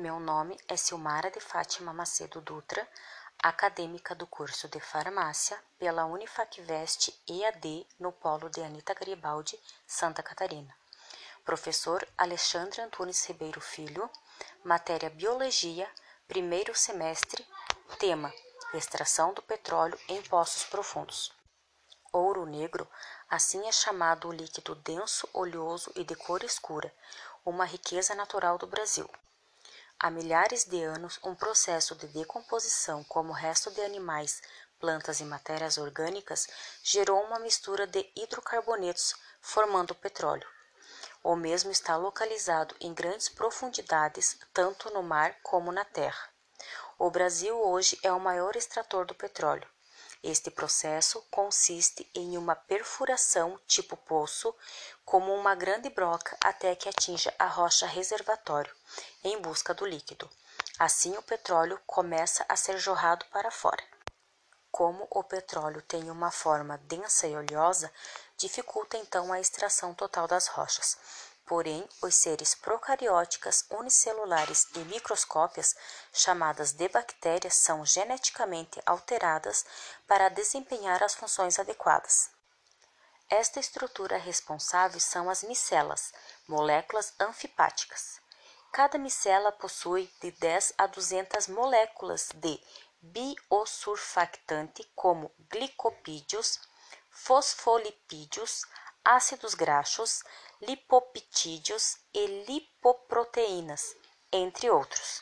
Meu nome é Silmara de Fátima Macedo Dutra, acadêmica do curso de Farmácia pela Unifacvest EAD no Polo de Anita Garibaldi, Santa Catarina. Professor Alexandre Antunes Ribeiro Filho, matéria Biologia, primeiro semestre, tema Extração do petróleo em poços profundos. Ouro negro, assim é chamado o líquido denso, oleoso e de cor escura, uma riqueza natural do Brasil. Há milhares de anos, um processo de decomposição, como resto de animais, plantas e matérias orgânicas, gerou uma mistura de hidrocarbonetos, formando petróleo. O mesmo está localizado em grandes profundidades, tanto no mar como na terra. O Brasil hoje é o maior extrator do petróleo. Este processo consiste em uma perfuração tipo poço, como uma grande broca até que atinja a rocha reservatório, em busca do líquido. Assim o petróleo começa a ser jorrado para fora. Como o petróleo tem uma forma densa e oleosa, dificulta então a extração total das rochas. Porém, os seres procarióticas unicelulares e microscópias, chamadas de bactérias, são geneticamente alteradas para desempenhar as funções adequadas. Esta estrutura responsável são as micelas, moléculas anfipáticas. Cada micela possui de 10 a 200 moléculas de biosurfactante, como glicopídios, fosfolipídios, ácidos graxos, lipoptídeos e lipoproteínas, entre outros.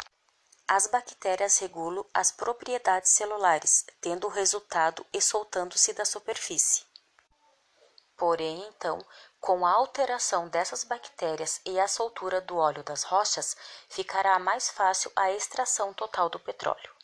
As bactérias regulam as propriedades celulares, tendo o resultado e soltando-se da superfície. Porém, então, com a alteração dessas bactérias e a soltura do óleo das rochas, ficará mais fácil a extração total do petróleo.